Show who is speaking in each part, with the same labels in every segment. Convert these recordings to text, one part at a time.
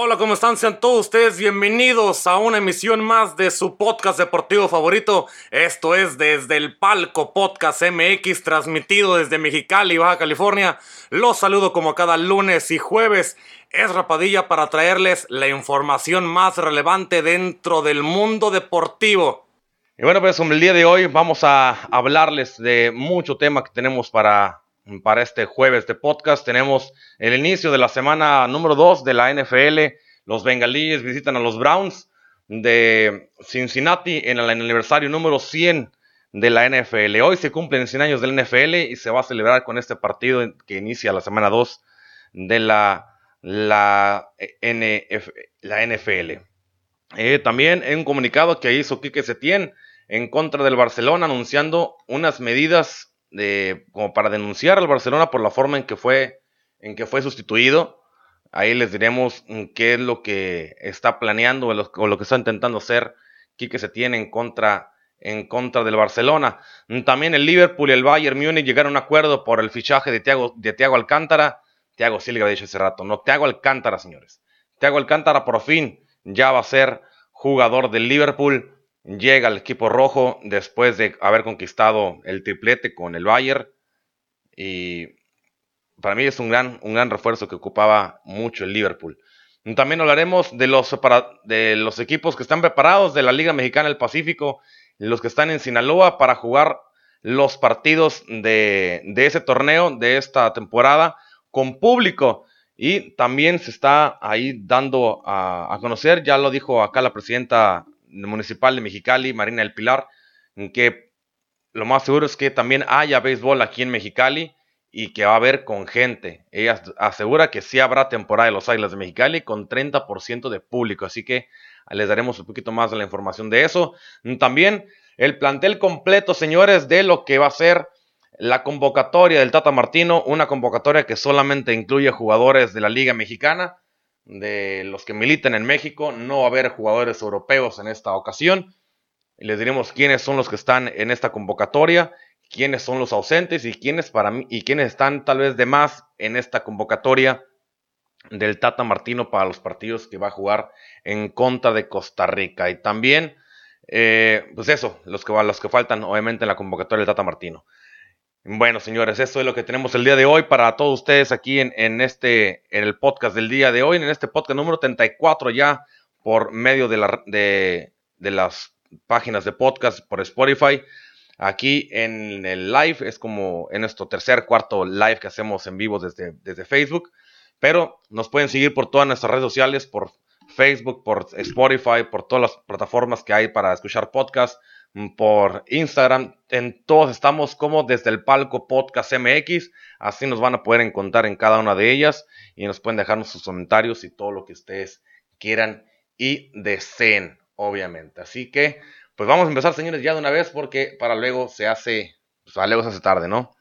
Speaker 1: Hola, ¿cómo están? Sean todos ustedes bienvenidos a una emisión más de su podcast deportivo favorito. Esto es desde el Palco Podcast MX, transmitido desde Mexicali, Baja California. Los saludo como cada lunes y jueves. Es Rapadilla para traerles la información más relevante dentro del mundo deportivo. Y bueno, pues el día de hoy vamos a hablarles de mucho tema que tenemos para para este jueves de podcast. Tenemos el inicio de la semana número 2 de la NFL. Los bengalíes visitan a los Browns de Cincinnati en el aniversario número 100 de la NFL. Hoy se cumplen 100 años del NFL y se va a celebrar con este partido que inicia la semana 2 de la, la NFL. Eh, también en un comunicado que hizo Quique Setién en contra del Barcelona anunciando unas medidas de, como para denunciar al Barcelona por la forma en que fue, en que fue sustituido. Ahí les diremos mm, qué es lo que está planeando o lo, que está intentando hacer Quique se tiene en contra, en contra del Barcelona. Mm, también el Liverpool y el Bayern Múnich llegaron a un acuerdo por el fichaje de Thiago, de Thiago Alcántara. Thiago sí le había dicho hace rato, no, Thiago Alcántara, señores. Thiago Alcántara por fin ya va a ser jugador del Liverpool llega al equipo rojo después de haber conquistado el triplete con el Bayern. Y para mí es un gran, un gran refuerzo que ocupaba mucho el Liverpool. También hablaremos de los, de los equipos que están preparados de la Liga Mexicana del Pacífico, los que están en Sinaloa para jugar los partidos de, ese torneo, de esta temporada, con público. Y también se está ahí dando a, a conocer, ya lo dijo acá la presidenta municipal de Mexicali, Marina del Pilar, que lo más seguro es que también haya béisbol aquí en Mexicali y que va a haber con gente. Ella asegura que sí habrá temporada de los Águilas de Mexicali con 30% de público, así que les daremos un poquito más de la información de eso. También el plantel completo, señores, de lo que va a ser la convocatoria del Tata Martino, una convocatoria que solamente incluye jugadores de la Liga Mexicana de los que militan en México. No va a haber jugadores europeos en esta ocasión. Les diremos quiénes son los que están en esta convocatoria, quiénes son los ausentes y quiénes para mí y quiénes están tal vez de más en esta convocatoria del Tata Martino para los partidos que va a jugar en contra de Costa Rica. Y también, eh, pues eso, los que, los que faltan obviamente en la convocatoria del Tata Martino. Bueno, señores, esto es lo que tenemos el día de hoy para todos ustedes aquí en, este, en el podcast del día de hoy, en este podcast número 34 ya por medio de, la, de, las páginas de podcast por Spotify. Aquí en el live es como en nuestro tercer, cuarto live que hacemos en vivo desde, desde Facebook. Pero nos pueden seguir por todas nuestras redes sociales, por Facebook, por Spotify, por todas las plataformas que hay para escuchar podcast por Instagram. En todos estamos como desde el palco Podcast MX. Así nos van a poder encontrar en cada una de ellas y nos pueden dejarnos sus comentarios y todo lo que ustedes quieran y deseen, obviamente. Así que, pues vamos a empezar, señores, ya de una vez porque para luego se hace, pues luego se hace tarde, ¿no?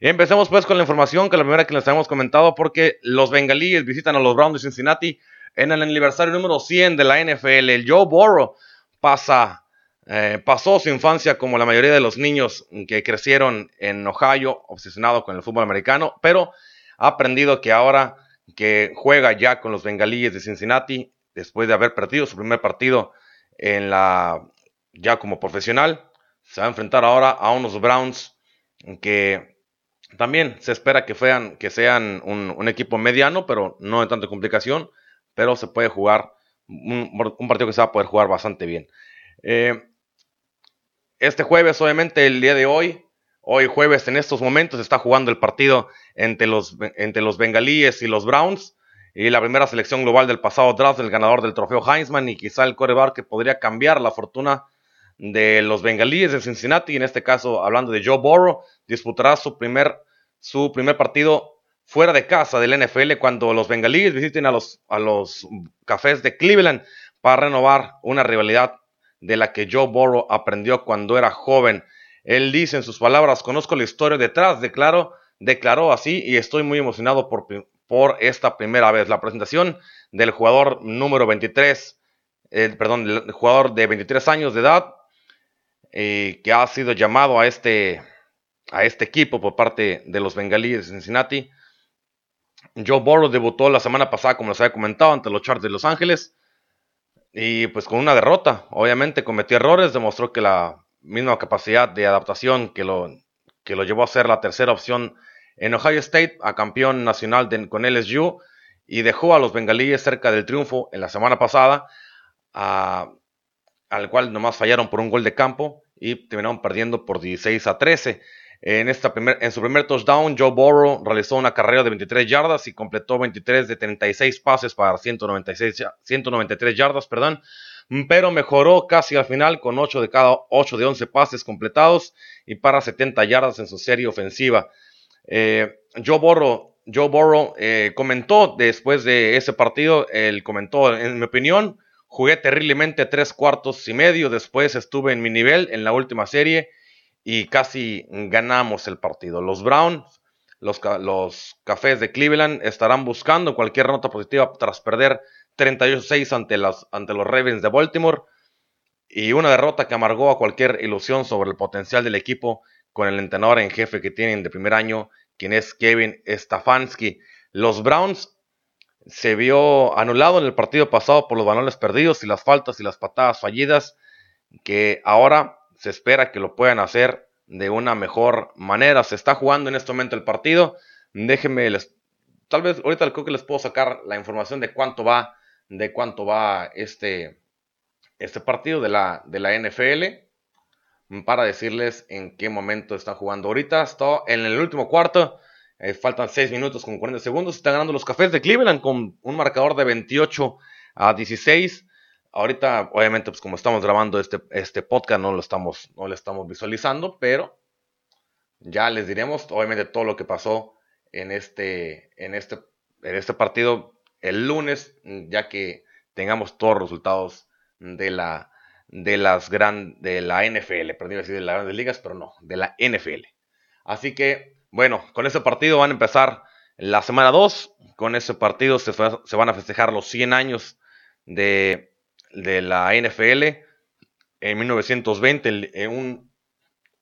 Speaker 1: Empecemos pues con la información que la primera que les habíamos comentado porque los bengalíes visitan a los Browns de Cincinnati en el aniversario número 100 de la NFL. El Joe Burrow pasa eh, pasó su infancia como la mayoría de los niños que crecieron en Ohio, obsesionado con el fútbol americano, pero ha aprendido que ahora que juega ya con los bengalíes de Cincinnati, después de haber perdido su primer partido en la ya como profesional, se va a enfrentar ahora a unos Browns que también se espera que, sean, que sean un, equipo mediano, pero no de tanta complicación, pero se puede jugar un, partido que se va a poder jugar bastante bien. Eh, este jueves, obviamente, el día de hoy, hoy jueves, en estos momentos, está jugando el partido entre los, entre los bengalíes y los Browns. Y la primera selección global del pasado draft, el ganador del trofeo Heisman y quizá el coreback que podría cambiar la fortuna de los bengalíes de Cincinnati. En este caso, hablando de Joe Burrow, disputará su primer, su primer partido fuera de casa del NFL cuando los bengalíes visiten a los, a los cafés de Cleveland para renovar una rivalidad de la que Joe Burrow aprendió cuando era joven. Él dice en sus palabras, conozco la historia detrás, declaró, declaró así y estoy muy emocionado por, por esta primera vez. La presentación del jugador número 23, perdón, el jugador de 23 años de edad, eh, que ha sido llamado a este, a este equipo por parte de los bengalíes de Cincinnati. Joe Burrow debutó la semana pasada, como les había comentado, ante los Chargers de Los Ángeles. Y pues con una derrota, obviamente cometió errores, demostró que la misma capacidad de adaptación que lo, que lo llevó a ser la tercera opción en Ohio State, a campeón nacional con LSU, y dejó a los bengalíes cerca del triunfo en la semana pasada, al cual nomás fallaron por un gol de campo y terminaron perdiendo por 16 a 13. En, esta en su primer touchdown, Joe Burrow realizó una carrera de 23 yardas y completó 23 de 36 pases para 196, 193 yardas, perdón, pero mejoró casi al final con 8 de cada 8 de 11 pases completados y para 70 yardas en su serie ofensiva. Eh, Joe Burrow, Joe Burrow eh, comentó después de ese partido, él comentó, en mi opinión, jugué terriblemente tres cuartos y medio, después estuve en mi nivel en la última serie y casi ganamos el partido. Los Browns, los, Cafés de Cleveland estarán buscando cualquier nota positiva tras perder 38-6 ante, ante los Ravens de Baltimore y una derrota que amargó a cualquier ilusión sobre el potencial del equipo con el entrenador en jefe que tienen de primer año, quien es Kevin Stefanski. Los Browns se vio anulado en el partido pasado por los balones perdidos y las faltas y las patadas fallidas que ahora se espera que lo puedan hacer de una mejor manera. Se está jugando en este momento el partido. Déjenme, les, tal vez ahorita creo que les puedo sacar la información de cuánto va, de cuánto va este, este partido de la, de la NFL para decirles en qué momento están jugando. Ahorita está en el último cuarto. Eh, faltan 6 minutos con 40 segundos. Están ganando los cafés de Cleveland con un marcador de 28 a 16. Ahorita, obviamente, pues como estamos grabando este, este podcast, no lo, estamos, no lo estamos visualizando, pero ya les diremos, obviamente, todo lo que pasó en este, en este, en este partido el lunes, ya que tengamos todos los resultados de la, de las gran, de la NFL, perdí decir de las grandes ligas, pero no, de la NFL. Así que, bueno, con ese partido van a empezar la semana 2. Con ese partido se, se van a festejar los 100 años de, de la NFL en 1920, en un,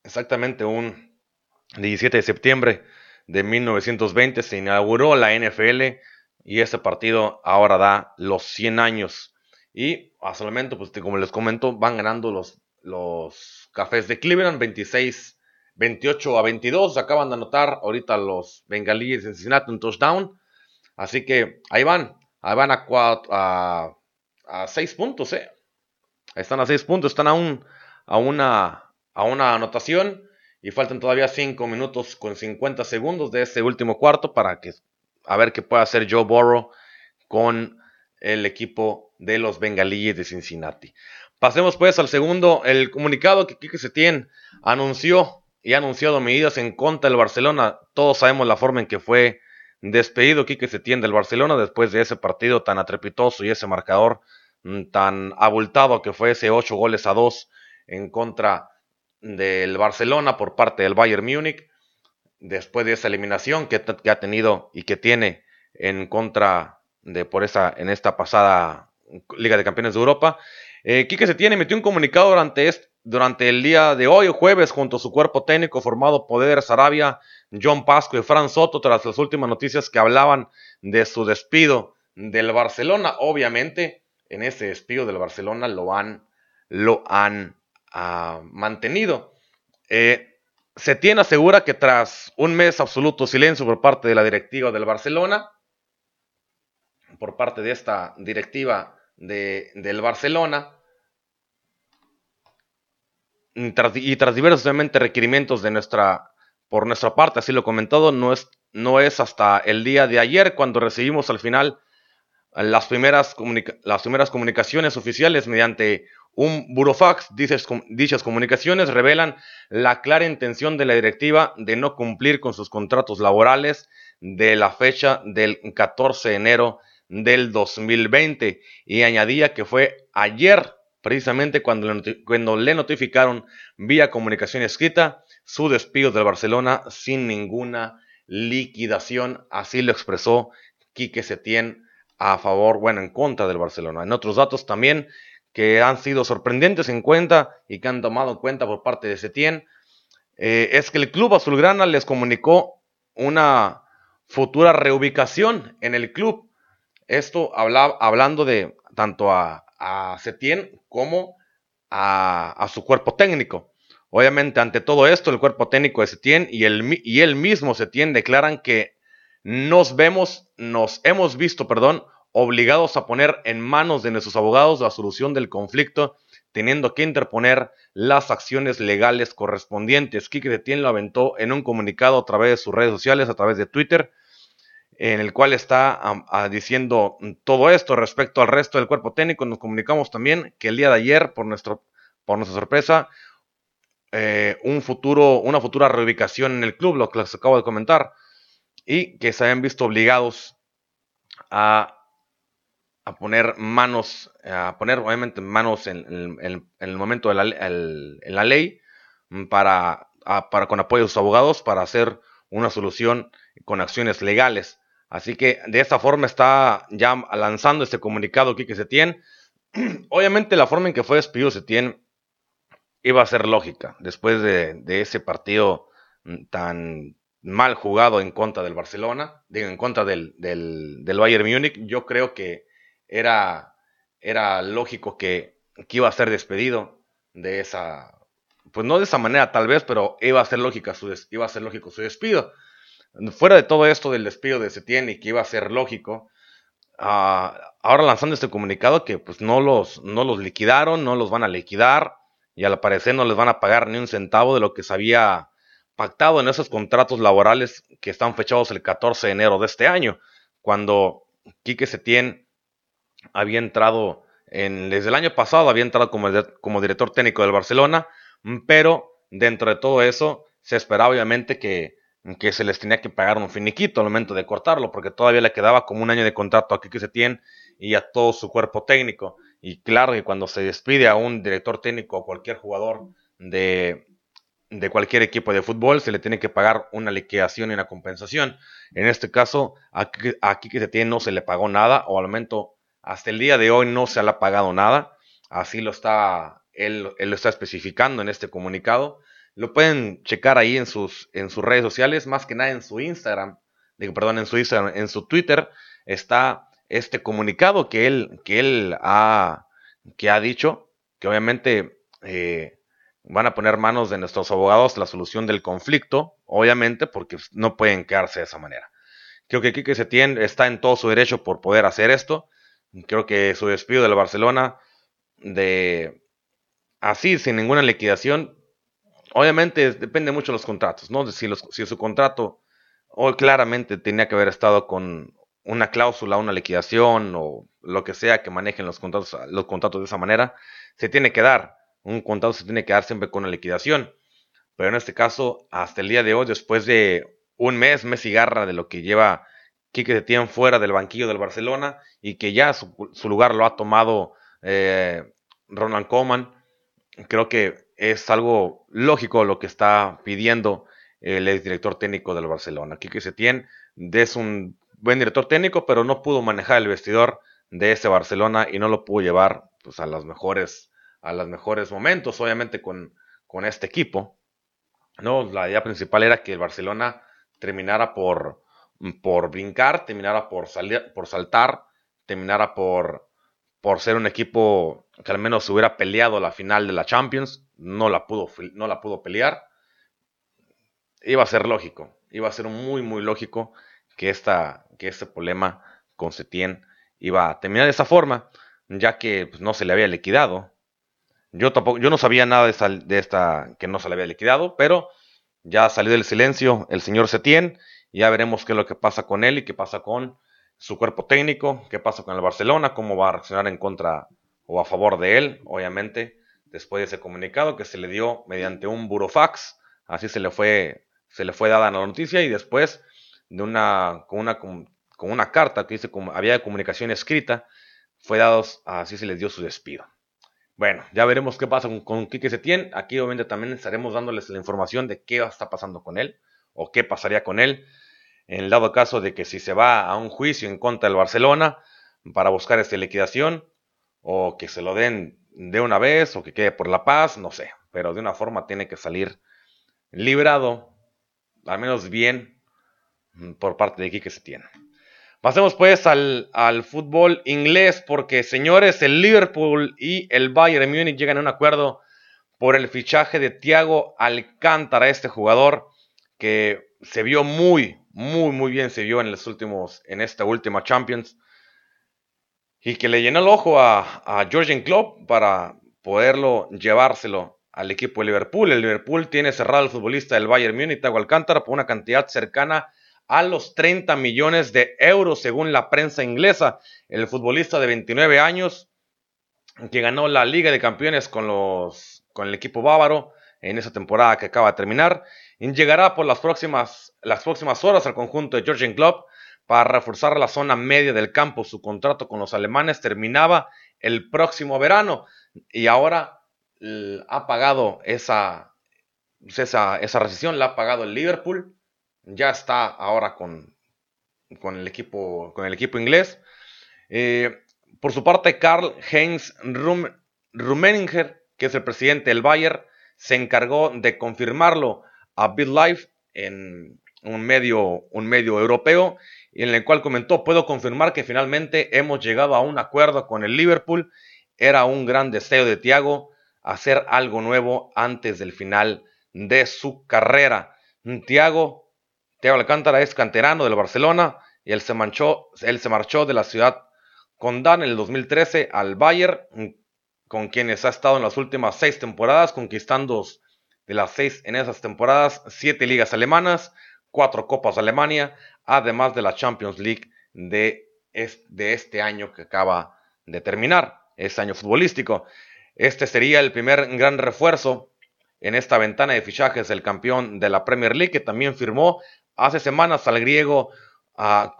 Speaker 1: exactamente un 17 de septiembre de 1920 se inauguró la NFL y ese partido ahora da los 100 años. Y hasta el momento, pues como les comento, van ganando los, los cafés de Cleveland 26, 28 a 22. Acaban de anotar ahorita los bengalíes de Cincinnati un touchdown. Así que ahí van, ahí van a a 6 puntos, ¿eh? Están a 6 puntos, están a, a, una, a una anotación y faltan todavía 5 minutos con 50 segundos de este último cuarto para que a ver qué puede hacer Joe Burrow con el equipo de los bengalíes de Cincinnati. Pasemos pues al segundo, el comunicado que Kike Setién anunció y ha anunciado medidas en contra del Barcelona. Todos sabemos la forma en que fue despedido Quique Setién del Barcelona después de ese partido tan atrepitoso y ese marcador mm, tan abultado que fue ese 8 goles a 2 en contra del Barcelona por parte del Bayern Múnich después de esa eliminación que, ha tenido y que tiene en contra de por esa en esta pasada Liga de Campeones de Europa. Eh, Quique Setién emitió un comunicado durante, durante el día de hoy, jueves, junto a su cuerpo técnico formado por Eder Sarabia, John Pasco y Fran Soto tras las últimas noticias que hablaban de su despido del Barcelona. Obviamente, en ese despido del Barcelona lo han, lo han ah, mantenido. Eh, se tiene asegura que tras un mes absoluto silencio por parte de la directiva del Barcelona, por parte de esta directiva de, del Barcelona, y tras diversos requerimientos de nuestra por nuestra parte, así lo he comentado, no es, no es hasta el día de ayer cuando recibimos al final las primeras, las primeras comunicaciones oficiales mediante un burofax. Dichas, dichas comunicaciones revelan la clara intención de la directiva de no cumplir con sus contratos laborales de la fecha del 14 de enero del 2020 y añadía que fue ayer precisamente cuando cuando le notificaron vía comunicación escrita su despido del Barcelona sin ninguna liquidación. Así lo expresó Quique Setién a favor, bueno, en contra del Barcelona. En otros datos también que han sido sorprendentes en cuenta y que han tomado en cuenta por parte de Setién, eh, es que el club azulgrana les comunicó una futura reubicación en el club. Esto hablando de tanto a, a Setien como a, su cuerpo técnico. Obviamente, ante todo esto, el cuerpo técnico de Setien y, el, y él mismo Setien declaran que nos vemos, nos hemos visto, perdón, obligados a poner en manos de nuestros abogados la solución del conflicto, teniendo que interponer las acciones legales correspondientes. Kike Setien lo aventó en un comunicado a través de sus redes sociales, a través de Twitter, en el cual está diciendo todo esto respecto al resto del cuerpo técnico. Nos comunicamos también que el día de ayer, por, nuestro, por nuestra sorpresa, eh, un futuro, una futura reubicación en el club, lo que les acabo de comentar, y que se habían visto obligados a, a poner manos, a poner obviamente manos en, el momento de la, ley para, para, con apoyo de sus abogados para hacer una solución con acciones legales. Así que de esta forma está ya lanzando este comunicado se Setién. Obviamente la forma en que fue despedido Setién iba a ser lógica. Después de, ese partido tan mal jugado en contra del Barcelona, en contra del, Bayern Múnich, yo creo que era, era lógico que, iba a ser despedido de esa, pues no de esa manera tal vez, pero iba a ser lógica su, iba a ser lógico su despido fuera de todo esto del despido de Setien y que iba a ser lógico, ah, ahora lanzando este comunicado que pues no los, no los liquidaron, no los van a liquidar y al parecer no les van a pagar ni un centavo de lo que se había pactado en esos contratos laborales que están fechados el 14 de enero de este año, cuando Quique Setien había entrado en, desde el año pasado, había entrado como, como director técnico del Barcelona, pero dentro de todo eso se esperaba obviamente que que se les tenía que pagar un finiquito al momento de cortarlo, porque todavía le quedaba como un año de contrato a Kike Setién y a todo su cuerpo técnico. Y claro que cuando se despide a un director técnico o cualquier jugador de, de cualquier equipo de fútbol, se le tiene que pagar una liquidación y una compensación. En este caso, a, a Kike Setién no se le pagó nada, o al momento, hasta el día de hoy no se le ha pagado nada. Así lo está, él, él lo está especificando en este comunicado. Lo pueden checar ahí en sus, en sus redes sociales, más que nada en su Instagram, digo, perdón, en su Instagram, en su Twitter está este comunicado que él, que él ha, que ha dicho, que obviamente eh, van a poner manos de nuestros abogados la solución del conflicto, obviamente, porque no pueden quedarse de esa manera. Creo que Quique Setién está en todo su derecho por poder hacer esto. Creo que su despido del Barcelona de así, sin ninguna liquidación, Obviamente depende mucho de los contratos, ¿no? Si, si su contrato hoy claramente tenía que haber estado con una cláusula, una liquidación o lo que sea que manejen los contratos, los contratos de esa manera, se tiene que dar. Un contrato se tiene que dar siempre con una liquidación. Pero en este caso, hasta el día de hoy, después de un mes, mes y garra de lo que lleva Quique Setién fuera del banquillo del Barcelona y que ya su, lugar lo ha tomado eh, Ronald Koeman, creo que es algo lógico lo que está pidiendo el director técnico del Barcelona. Quique Setién es un buen director técnico, pero no pudo manejar el vestidor de ese Barcelona y no lo pudo llevar pues, a, los mejores, a los mejores momentos, obviamente con, con este equipo. ¿no? La idea principal era que el Barcelona terminara por, por brincar, terminara por, salir, por saltar, terminara por, por ser un equipo que al menos hubiera peleado la final de la Champions, no la pudo, no la pudo pelear. Iba a ser lógico, iba a ser muy, muy lógico que, esta, que este problema con Setien iba a terminar de esa forma, ya que pues, no se le había liquidado. Yo, tampoco, yo no sabía nada de esta, que no se le había liquidado, pero ya salió del silencio el señor Setien, ya veremos qué es lo que pasa con él y qué pasa con su cuerpo técnico, qué pasa con el Barcelona, cómo va a reaccionar en contra o a favor de él, obviamente, después de ese comunicado que se le dio mediante un burofax, así se le fue, se le fue dada la noticia y después de una, con una, con una carta que dice había comunicación escrita, fue dado, así se les dio su despido. Bueno, ya veremos qué pasa con, con Quique Setién. Aquí obviamente también estaremos dándoles la información de qué está pasando con él o qué pasaría con él en el dado caso de que si se va a un juicio en contra del Barcelona para buscar esta liquidación, o que se lo den de una vez, o que quede por la paz, no sé, pero de una forma tiene que salir librado, al menos bien, mm, por parte de Quique Setién. Pasemos pues al, al, fútbol inglés porque señores, el Liverpool y el Bayern Múnich llegan a un acuerdo por el fichaje de Thiago Alcántara, este jugador que se vio muy, muy, muy bien, se vio en los últimos, en esta última Champions y que le llenó el ojo a, a Georgian Klopp para poderlo llevárselo al equipo de Liverpool. El Liverpool tiene cerrado al futbolista del Bayern Múnich, Thiago Alcántara, por una cantidad cercana a los 30 millones de euros según la prensa inglesa. El futbolista de 29 años que ganó la Liga de Campeones con, los, con el equipo bávaro en esa temporada que acaba de terminar, llegará por las próximas, las próximas horas al conjunto de Georgian Klopp para reforzar la zona media del campo. Su contrato con los alemanes terminaba el próximo verano y ahora ha pagado esa, esa, esa recesión, la ha pagado el Liverpool. Ya está ahora con, con, el, equipo, con el equipo inglés. Eh, por su parte, Karl Heinz Rummenigge, que es el presidente del Bayern, se encargó de confirmarlo a BitLife en un medio, un medio europeo, en el cual comentó, puedo confirmar que finalmente hemos llegado a un acuerdo con el Liverpool. Era un gran deseo de Thiago hacer algo nuevo antes del final de su carrera. Thiago, Thiago Alcántara es canterano del Barcelona y él se, manchó, él se marchó de la ciudad condal en el 2013 al Bayern, con quienes ha estado en las últimas seis temporadas, conquistando de las seis en esas temporadas, siete ligas alemanas, cuatro copas de Alemania, además de la Champions League de, de este año que acaba de terminar, este año futbolístico. Este sería el primer gran refuerzo en esta ventana de fichajes del campeón de la Premier League, que también firmó hace semanas al griego a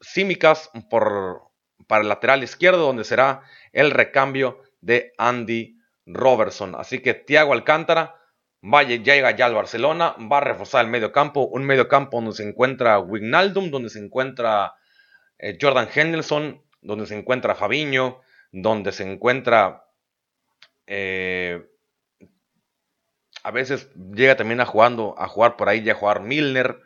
Speaker 1: Simikas por, para el lateral izquierdo, donde será el recambio de Andy Robertson. Así que Thiago Alcántara vaya, llega ya al Barcelona, va a reforzar el medio campo, un medio campo donde se encuentra Wignaldum, donde se encuentra eh, Jordan Henderson, donde se encuentra Fabiño, donde se encuentra eh, a veces llega también a a jugar por ahí ya a jugar Milner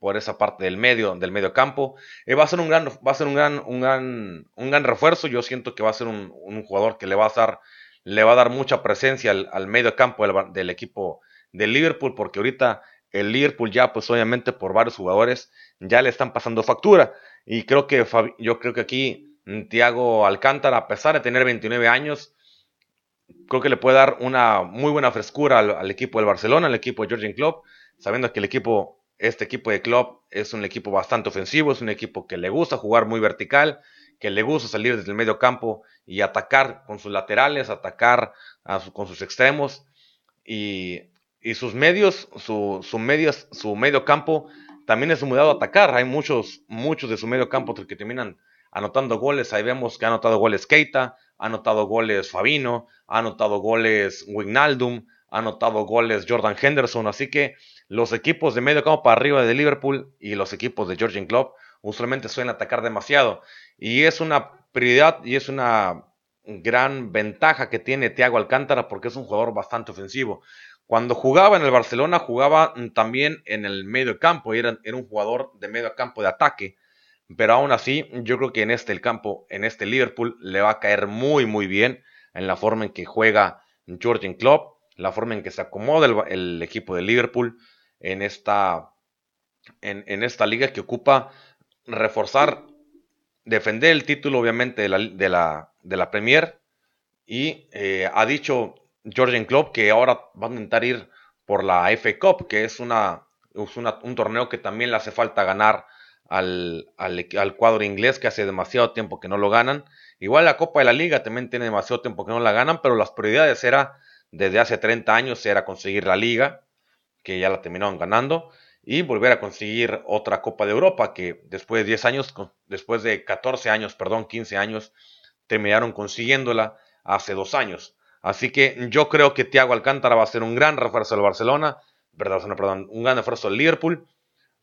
Speaker 1: por esa parte del medio del medio campo eh, va a ser un gran va a ser un gran un gran un gran refuerzo yo siento que va a ser un, jugador que le va a dar le va a dar mucha presencia al, medio campo del, equipo del Liverpool porque ahorita el Liverpool ya pues obviamente por varios jugadores ya le están pasando factura. Y creo que yo creo que aquí Tiago Alcántara, a pesar de tener 29 años, creo que le puede dar una muy buena frescura al, equipo del Barcelona, al equipo de Georgian Klopp, sabiendo que el equipo, este equipo de Klopp es un equipo bastante ofensivo, es un equipo que le gusta jugar muy vertical, que le gusta salir desde el medio campo y atacar con sus laterales, atacar con sus extremos y, sus medios, su, medios, su medio campo también es muy dado a atacar. Hay muchos, muchos de su medio campo que terminan anotando goles. Ahí vemos que ha anotado goles Keita, ha anotado goles Fabino, ha anotado goles Wignaldum, ha anotado goles Jordan Henderson. Así que los equipos de medio campo para arriba de Liverpool y los equipos de Georgian Club usualmente suelen atacar demasiado. Y es una prioridad y es una gran ventaja que tiene Thiago Alcántara porque es un jugador bastante ofensivo. Cuando jugaba en el Barcelona, jugaba también en el medio campo, era, era un jugador de medio campo de ataque. Pero aún así, yo creo que en este el campo, en este Liverpool, le va a caer muy, muy bien en la forma en que juega Jorgen Klopp, la forma en que se acomoda el, equipo de Liverpool en esta, en, esta liga que ocupa reforzar, defender el título, obviamente, de la, de la, de la Premier. Y eh, ha dicho Jorgen Klopp que ahora va a intentar ir por la FA Cup, que es, una, es un torneo que también le hace falta ganar al, al, cuadro inglés que hace demasiado tiempo que no lo ganan. Igual la Copa de la Liga también tiene demasiado tiempo que no la ganan, pero las prioridades era desde hace 30 años era conseguir la Liga, que ya la terminaron ganando, y volver a conseguir otra Copa de Europa, que después de 10 años, después de 14 años, perdón, 15 años, terminaron consiguiéndola hace dos años. Así que yo creo que Thiago Alcántara va a ser un gran refuerzo del Barcelona, perdón, perdón, un gran refuerzo del Liverpool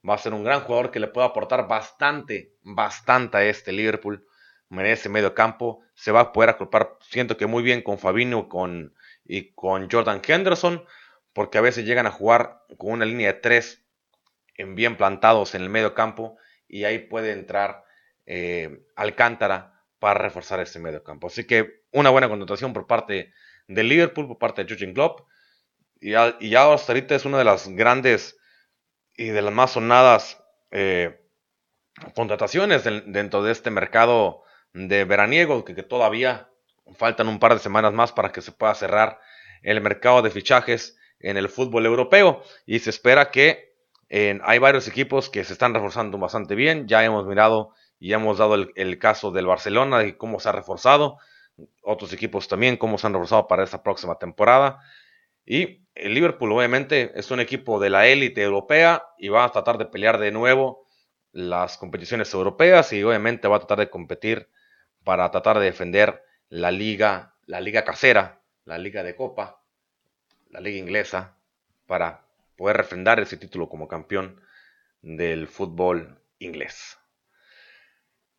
Speaker 1: va a ser un gran jugador que le puede aportar bastante, bastante a este Liverpool. Merece medio campo, se va a poder agrupar, siento que muy bien con Fabinho con, y con Jordan Henderson, porque a veces llegan a jugar con una línea de tres en bien plantados en el medio campo y ahí puede entrar eh, Alcántara para reforzar ese medio campo. Así que una buena contratación por parte de Liverpool, por parte de Jurgen Klopp. Y ya, y ya hasta ahorita es una de las grandes y de las más sonadas eh, contrataciones dentro de este mercado de veraniego, que, todavía faltan un par de semanas más para que se pueda cerrar el mercado de fichajes en el fútbol europeo. Y se espera que hay varios equipos que se están reforzando bastante bien. Ya hemos mirado y hemos dado el, caso del Barcelona y cómo se ha reforzado. Otros equipos también, cómo se han reforzado para esta próxima temporada. Y el Liverpool obviamente es un equipo de la élite europea y va a tratar de pelear de nuevo las competiciones europeas y obviamente va a tratar de competir para tratar de defender la liga, la liga casera, la liga de copa, la liga inglesa, para poder refrendar ese título como campeón del fútbol inglés.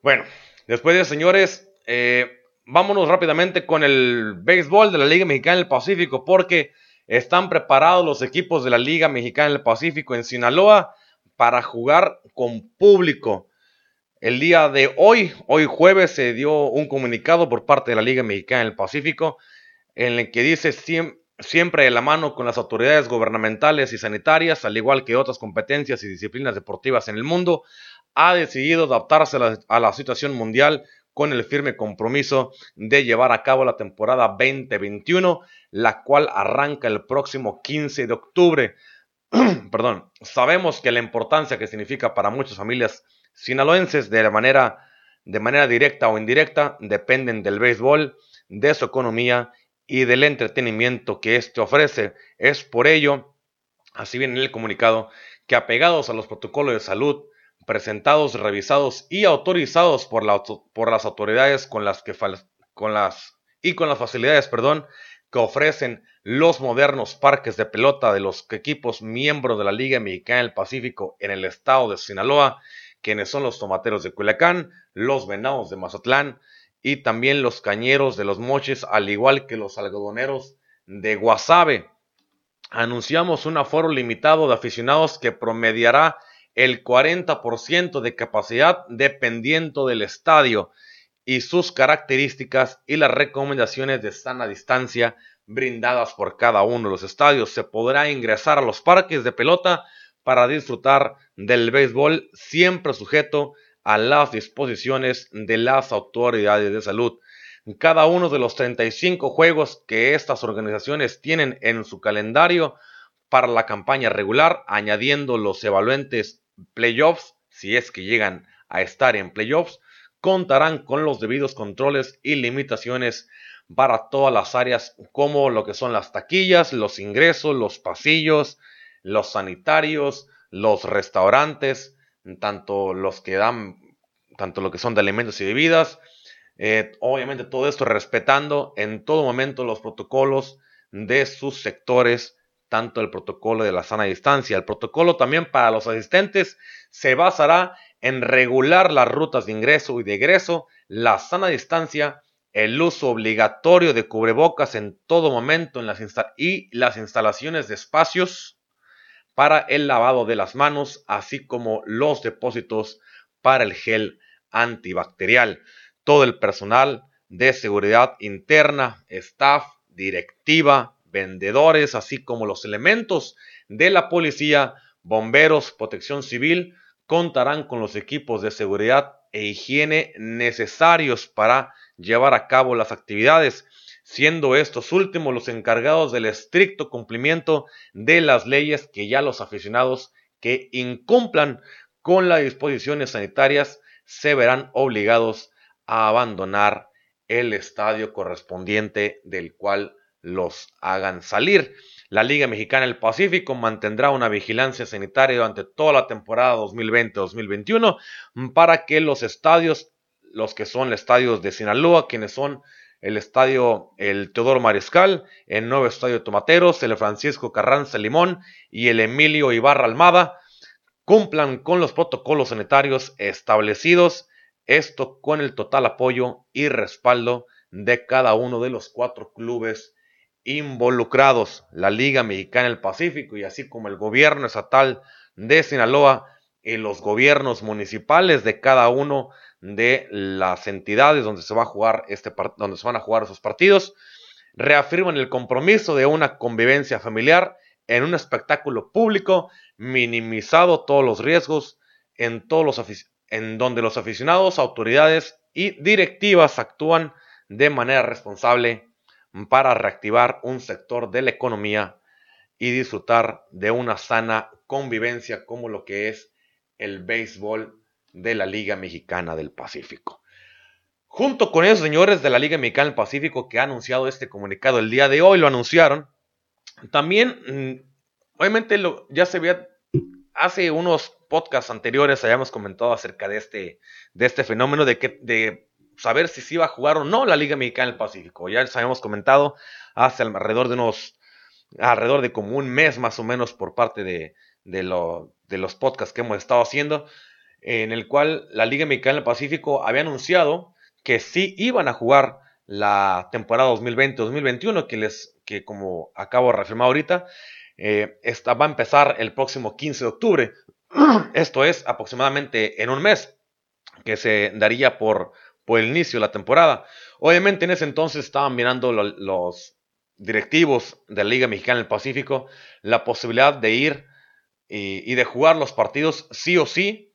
Speaker 1: Bueno, después de señores, eh, vámonos rápidamente con el béisbol de la Liga Mexicana del Pacífico porque están preparados los equipos de la Liga Mexicana del Pacífico en Sinaloa para jugar con público. El día de hoy, hoy jueves, se dio un comunicado por parte de la Liga Mexicana del Pacífico en el que dice siempre de la mano con las autoridades gubernamentales y sanitarias, al igual que otras competencias y disciplinas deportivas en el mundo, ha decidido adaptarse a la, situación mundial con el firme compromiso de llevar a cabo la temporada 2021, la cual arranca el próximo 15 de octubre. Perdón, sabemos que la importancia que significa para muchas familias sinaloenses de manera, de manera directa o indirecta dependen del béisbol, de su economía y del entretenimiento que éste ofrece. Es por ello, así viene en el comunicado, que apegados a los protocolos de salud presentados, revisados y autorizados por, por las autoridades con las que con las y con las facilidades, perdón, que ofrecen los modernos parques de pelota de los equipos miembros de la Liga Mexicana del Pacífico en el estado de Sinaloa, quienes son los tomateros de Culiacán, los venados de Mazatlán, y también los cañeros de los moches, al igual que los algodoneros de Guasave. Anunciamos un aforo limitado de aficionados que promediará el 40% de capacidad dependiendo del estadio y sus características y las recomendaciones de sana distancia brindadas por cada uno de los estadios. Se podrá ingresar a los parques de pelota para disfrutar del béisbol siempre sujeto a las disposiciones de las autoridades de salud. Cada uno de los 35 juegos que estas organizaciones tienen en su calendario para la campaña regular, añadiendo los evaluantes playoffs, si es que llegan a estar en playoffs, contarán con los debidos controles y limitaciones para todas las áreas como lo que son las taquillas, los ingresos, los pasillos, los sanitarios, los restaurantes, tanto los que dan, tanto lo que son de alimentos y bebidas. Eh, obviamente todo esto respetando en todo momento los protocolos de sus sectores, tanto el protocolo de la sana distancia. El protocolo también para los asistentes se basará en regular las rutas de ingreso y de egreso, la sana distancia, el uso obligatorio de cubrebocas en todo momento en las y las instalaciones de espacios para el lavado de las manos, así como los depósitos para el gel antibacterial. Todo el personal de seguridad interna, staff, directiva, vendedores, así como los elementos de la policía, bomberos, protección civil, contarán con los equipos de seguridad e higiene necesarios para llevar a cabo las actividades siendo estos últimos los encargados del estricto cumplimiento de las leyes que ya los aficionados que incumplan con las disposiciones sanitarias se verán obligados a abandonar el estadio correspondiente del cual los hagan salir. La Liga Mexicana del Pacífico mantendrá una vigilancia sanitaria durante toda la temporada 2020-2021 para que los estadios, los que son los estadios de Sinaloa, quienes son el estadio el Teodoro Mariscal, el nuevo estadio Tomateros, el Francisco Carranza Limón y el Emilio Ibarra Almada cumplan con los protocolos sanitarios establecidos, esto con el total apoyo y respaldo de cada uno de los cuatro clubes involucrados, la Liga Mexicana del Pacífico y así como el gobierno estatal de Sinaloa y los gobiernos municipales de cada uno de las entidades donde se va a jugar este donde se van a jugar esos partidos reafirman el compromiso de una convivencia familiar en un espectáculo público, minimizado todos los riesgos en todos los en donde los aficionados, autoridades y directivas actúan de manera responsable para reactivar un sector de la economía y disfrutar de una sana convivencia como lo que es el béisbol de la Liga Mexicana del Pacífico. Junto con esos señores de la Liga Mexicana del Pacífico que ha anunciado este comunicado el día de hoy, lo anunciaron, también, mm, obviamente, lo, ya se había, hace unos podcasts anteriores habíamos comentado acerca de este, de este fenómeno de, que, de saber si se iba a jugar o no la Liga Mexicana del Pacífico. Ya les habíamos comentado hace alrededor de unos, alrededor de como un mes más o menos por parte de, de, lo, de los podcasts que hemos estado haciendo, en el cual la Liga Mexicana del Pacífico había anunciado que sí iban a jugar la temporada 2020-2021, que, les, que como acabo de reafirmar ahorita, eh, va a empezar el próximo 15 de octubre. Esto es aproximadamente en un mes, que se daría por, por el inicio de la temporada. Obviamente en ese entonces estaban mirando los directivos de la Liga Mexicana del Pacífico la posibilidad de ir y de jugar los partidos sí o sí,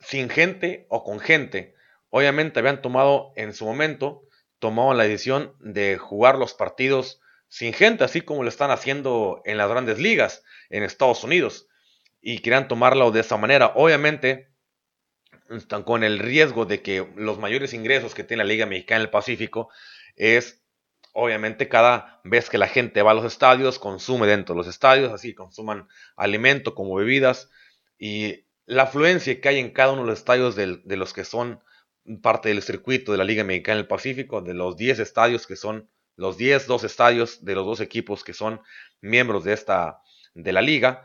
Speaker 1: sin gente o con gente. Obviamente habían tomado en su momento, la decisión de jugar los partidos sin gente, así como lo están haciendo en las grandes ligas en Estados Unidos. Y querían tomarlo de esa manera. Obviamente, están con el riesgo de que los mayores ingresos que tiene la Liga Mexicana del Pacífico es, obviamente, cada vez que la gente va a los estadios, consume dentro de los estadios, así consuman alimento como bebidas. Y la afluencia que hay en cada uno de los estadios de, los que son parte del circuito de la Liga Mexicana del Pacífico, de los 10 estadios que son los 10, dos estadios de los dos equipos que son miembros de esta de la liga.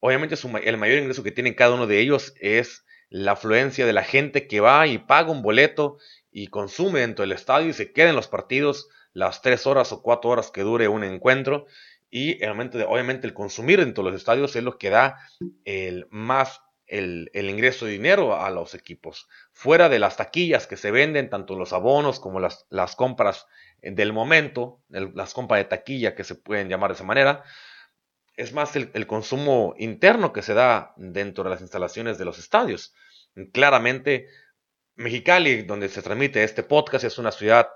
Speaker 1: Obviamente el mayor ingreso que tienen cada uno de ellos es la afluencia de la gente que va y paga un boleto y consume dentro del estadio y se queda en los partidos las 3 horas o 4 horas que dure un encuentro. Y de, obviamente el consumir dentro de los estadios es lo que da el más el, ingreso de dinero a los equipos. Fuera de las taquillas que se venden, tanto los abonos como las, compras del momento, las compras de taquilla que se pueden llamar de esa manera, es más el, consumo interno que se da dentro de las instalaciones de los estadios. Claramente, Mexicali, donde se transmite este podcast, es una ciudad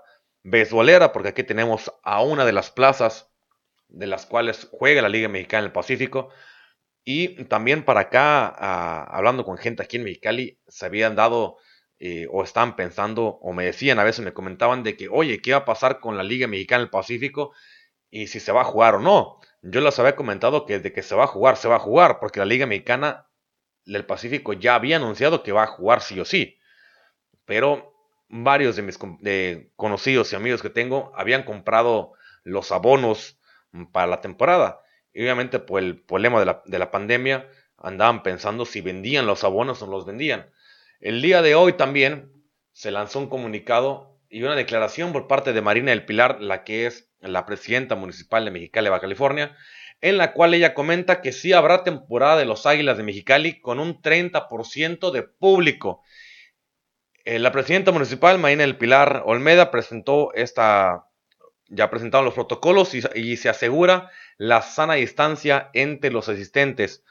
Speaker 1: beisbolera, porque aquí tenemos a una de las plazas de las cuales juega la Liga Mexicana del Pacífico, y también para acá, ah, hablando con gente aquí en Mexicali, se habían dado eh, o estaban pensando o me decían, a veces me comentaban de que, oye, ¿qué va a pasar con la Liga Mexicana del Pacífico y si se va a jugar o no? Yo les había comentado que de que se va a jugar, se va a jugar, porque la Liga Mexicana del Pacífico ya había anunciado que va a jugar sí o sí. Pero varios de mis conocidos y amigos que tengo habían comprado los abonos para la temporada. Y obviamente por el problema de la, de la pandemia andaban pensando si vendían los abonos o no los vendían. El día de hoy también se lanzó un comunicado y una declaración por parte de Marina del Pilar, la que es la presidenta municipal de Mexicali, Baja California, en la cual ella comenta que sí habrá temporada de los Águilas de Mexicali con un 30% de público. Eh, la presidenta municipal, Marina del Pilar Olmeda, presentó esta, ya presentaron los protocolos y se asegura la sana distancia entre los asistentes.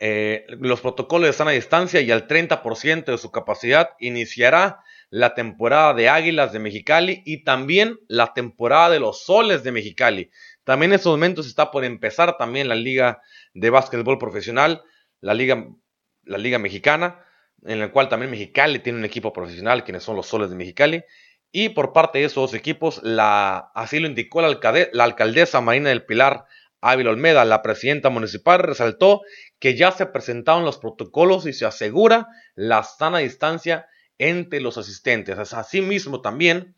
Speaker 1: Eh, los protocolos de sana distancia y al 30% de su capacidad iniciará la temporada de Águilas de Mexicali y también la temporada de los Soles de Mexicali. También en estos momentos está por empezar también la liga de básquetbol profesional, la liga, la liga mexicana, en la cual también Mexicali tiene un equipo profesional, quienes son los Soles de Mexicali. Y por parte de esos equipos, así lo indicó la, alcaldesa Marina del Pilar Ávila Olmeda, la presidenta municipal, resaltó que ya se presentaron los protocolos y se asegura la sana distancia entre los asistentes. Asimismo, también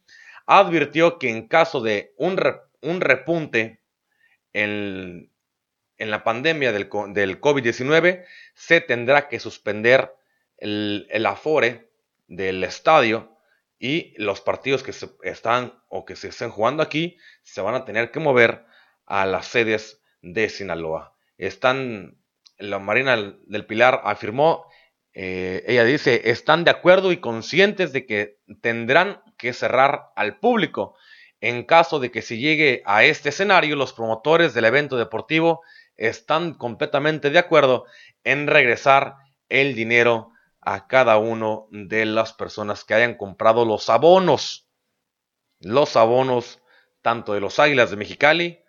Speaker 1: advirtió que en caso de un, un repunte en, la pandemia del, del COVID-19, se tendrá que suspender el, el afore del estadio y los partidos que se están o que se estén jugando aquí se van a tener que mover a las sedes de Sinaloa. Están la Marina del Pilar afirmó, eh, ella dice, están de acuerdo y conscientes de que tendrán que cerrar al público. En caso de que se llegue a este escenario, los promotores del evento deportivo están completamente de acuerdo en regresar el dinero a cada uno de las personas que hayan comprado los abonos. Los abonos tanto de los Águilas de Mexicali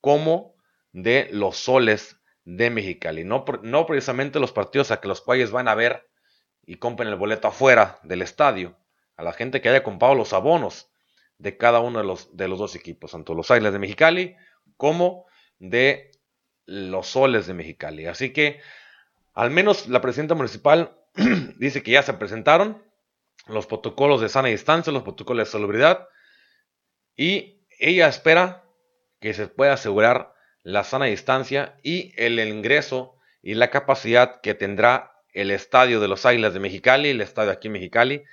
Speaker 1: como de los Soles de Mexicali. No, precisamente los partidos a que los cuales van a ver y compren el boleto afuera del estadio. A la gente que haya comprado los abonos de cada uno de los, de los dos equipos, tanto los Águilas de Mexicali como de los Soles de Mexicali. Así que al menos la presidenta municipal dice que ya se presentaron los protocolos de sana distancia, los protocolos de salubridad y ella espera que se pueda asegurar la sana distancia y el ingreso y la capacidad que tendrá el estadio de los Águilas de Mexicali, el estadio aquí en Mexicali,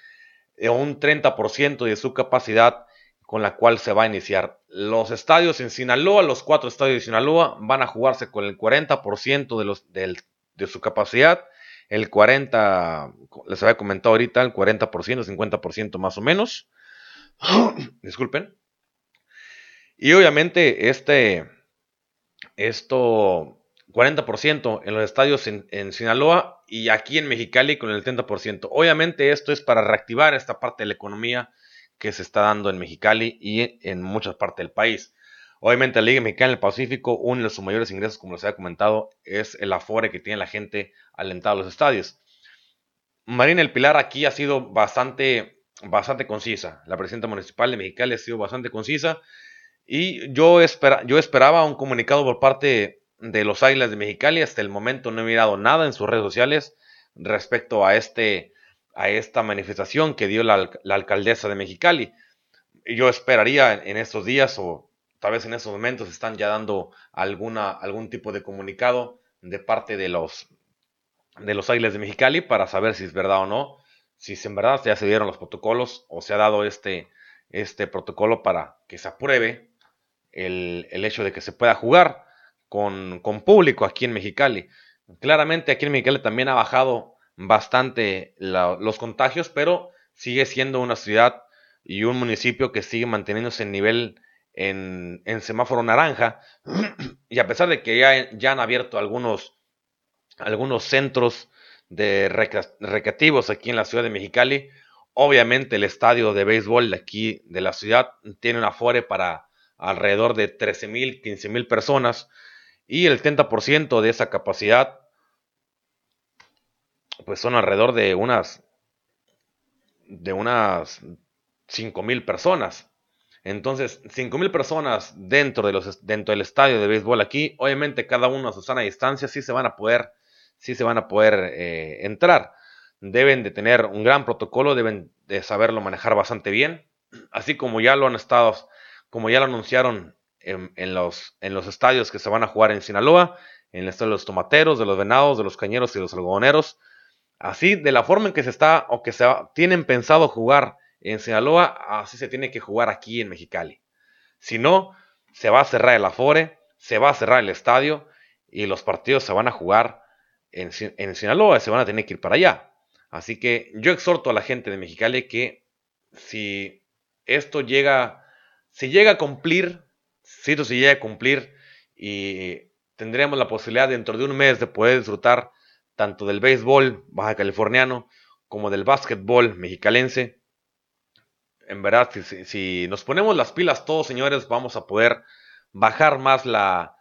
Speaker 1: un 30% de su capacidad con la cual se va a iniciar. Los estadios en Sinaloa, los cuatro estadios de Sinaloa, van a jugarse con el 40% de, de su capacidad. El 40, les había comentado ahorita, el 40%, 50% más o menos. Disculpen. Y obviamente este, esto 40% en los estadios en, Sinaloa y aquí en Mexicali con el 30%. Obviamente esto es para reactivar esta parte de la economía que se está dando en Mexicali y en muchas partes del país. Obviamente la Liga Mexicana del Pacífico, uno de sus mayores ingresos, como les había comentado, es el afore que tiene la gente alentado a los estadios. Marina El Pilar aquí ha sido bastante, bastante concisa. La presidenta municipal de Mexicali ha sido bastante concisa. Y yo, yo esperaba un comunicado por parte de los Águilas de Mexicali. Hasta el momento no he mirado nada en sus redes sociales respecto a, este, a esta manifestación que dio la, alcaldesa de Mexicali. Yo esperaría en, estos días o tal vez en estos momentos están ya dando alguna, algún tipo de comunicado de parte de los, de los Águilas de Mexicali para saber si es verdad o no, si en verdad ya se dieron los protocolos o se ha dado este, este protocolo para que se apruebe el, el hecho de que se pueda jugar con, público aquí en Mexicali. Claramente aquí en Mexicali también ha bajado bastante los contagios, pero sigue siendo una ciudad y un municipio que sigue manteniéndose en nivel en, semáforo naranja. y a pesar de que ya, ya han abierto algunos, algunos centros de recreativos aquí en la ciudad de Mexicali, obviamente el estadio de béisbol de aquí de la ciudad tiene un afore para alrededor de 13 mil, 15 mil personas y el 30% de esa capacidad, pues son alrededor de unas, de unas 5.000 personas. Entonces, 5.000 personas dentro, de los, dentro del estadio de béisbol aquí, obviamente cada uno a su sana distancia, sí se van a poder, sí se van a poder eh, entrar. Deben de tener un gran protocolo, deben de saberlo manejar bastante bien, así como ya lo han estado, como ya lo anunciaron en, los, en los estadios que se van a jugar en Sinaloa, en el estadio de los tomateros, de los venados, de los cañeros y los algodoneros. Así, de la forma en que se está o que se tienen pensado jugar en Sinaloa, así se tiene que jugar aquí en Mexicali. Si no, se va a cerrar el Afore, se va a cerrar el estadio y los partidos se van a jugar en, en Sinaloa se van a tener que ir para allá. Así que yo exhorto a la gente de Mexicali que si esto llega, si llega a cumplir si esto se llega a cumplir y tendremos la posibilidad dentro de un mes de poder disfrutar tanto del béisbol baja californiano como del básquetbol mexicalense. En verdad, si, nos ponemos las pilas todos, señores, vamos a poder bajar más la,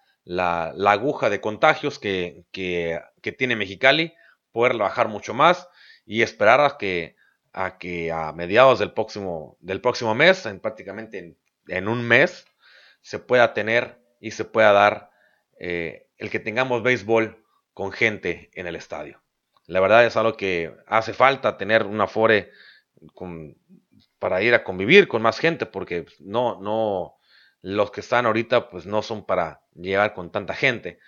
Speaker 1: aguja de contagios que, tiene Mexicali, poderla bajar mucho más y esperar a que a, que a mediados del próximo, del próximo mes, en prácticamente en un mes, se pueda tener y se pueda dar eh, el que tengamos béisbol con gente en el estadio. La verdad es algo que hace falta tener un afore para ir a convivir con más gente, porque no, no, los que están ahorita pues no son para llegar con tanta gente.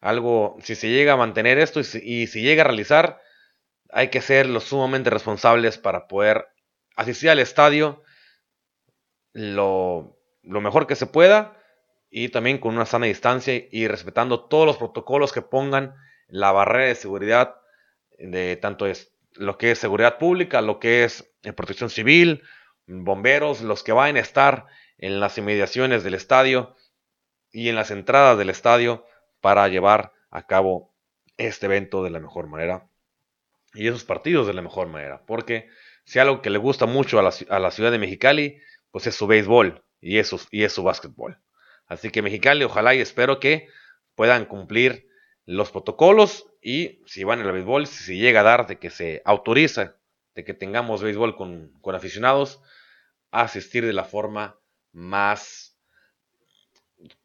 Speaker 1: Algo, si se llega a mantener esto y si, y si llega a realizar, hay que ser los sumamente responsables para poder asistir al estadio lo lo mejor que se pueda y también con una sana distancia y respetando todos los protocolos que pongan la barrera de seguridad de tanto es lo que es seguridad pública, lo que es eh, protección civil, bomberos, los que van a estar en las inmediaciones del estadio y en las entradas del estadio para llevar a cabo este evento de la mejor manera y esos partidos de la mejor manera. Porque si algo que le gusta mucho a la, ciudad de Mexicali, pues es su béisbol y es su, y es su básquetbol. Así que Mexicali, ojalá y espero que puedan cumplir los protocolos y si van al béisbol, si se llega a dar de que se autoriza de que tengamos béisbol con, con aficionados, a asistir de la forma más,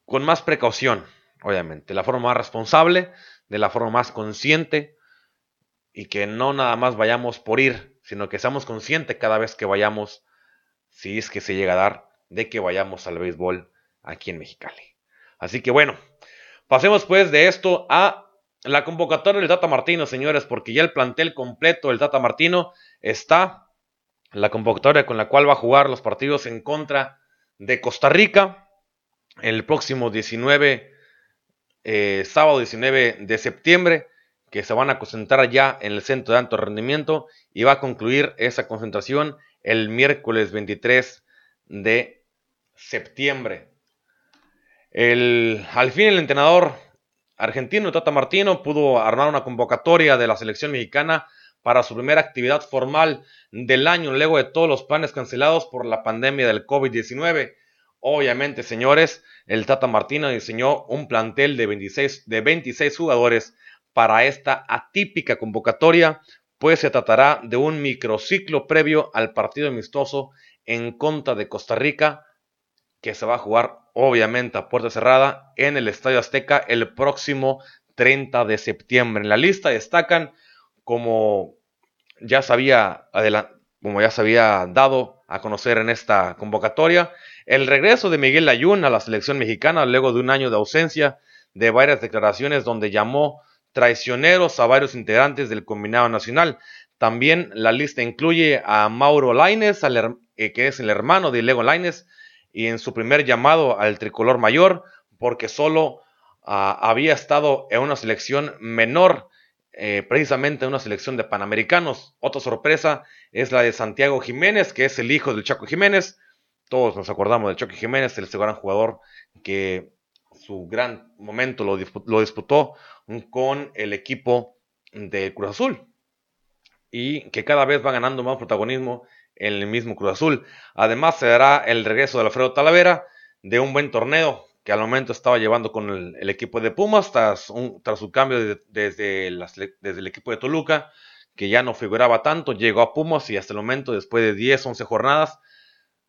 Speaker 1: con más precaución, obviamente, de la forma más responsable, de la forma más consciente y que no nada más vayamos por ir, sino que seamos conscientes cada vez que vayamos, si es que se llega a dar, de que vayamos al béisbol aquí en Mexicali. Así que bueno, pasemos pues de esto a la convocatoria del Tata Martino, señores, porque ya el plantel completo del Tata Martino está. La convocatoria con la cual va a jugar los partidos en contra de Costa Rica el próximo 19, eh, sábado 19 de septiembre, que se van a concentrar ya en el centro de alto rendimiento y va a concluir esa concentración el miércoles 23 de septiembre. Al fin el entrenador argentino Tata Martino pudo armar una convocatoria de la selección mexicana para su primera actividad formal del año luego de todos los planes cancelados por la pandemia del COVID-19. Obviamente, señores, el Tata Martino diseñó un plantel de 26, de 26 jugadores para esta atípica convocatoria, pues se tratará de un microciclo previo al partido amistoso en contra de Costa Rica que se va a jugar obviamente a puerta cerrada en el Estadio Azteca el próximo 30 de septiembre. En la lista destacan como ya se había, como ya se había dado a conocer en esta convocatoria, el regreso de Miguel Ayun a la selección mexicana luego de un año de ausencia de varias declaraciones donde llamó traicioneros a varios integrantes del combinado nacional. También la lista incluye a Mauro Laines, eh, que es el hermano de Lego Laines, y en su primer llamado al tricolor mayor, porque solo ah, había estado en una selección menor, eh, precisamente en una selección de panamericanos. Otra sorpresa es la de Santiago Jiménez, que es el hijo del Chaco Jiménez. Todos nos acordamos del Chaco Jiménez, el gran jugador que su gran momento lo, lo disputó con el equipo de Cruz Azul y que cada vez va ganando más protagonismo en el mismo Cruz Azul. Además, se dará el regreso de Alfredo Talavera de un buen torneo que al momento estaba llevando con el, equipo de Pumas tras, tras su cambio desde, desde el equipo de Toluca, que ya no figuraba tanto, llegó a Pumas y hasta el momento, después de 10, 11 jornadas,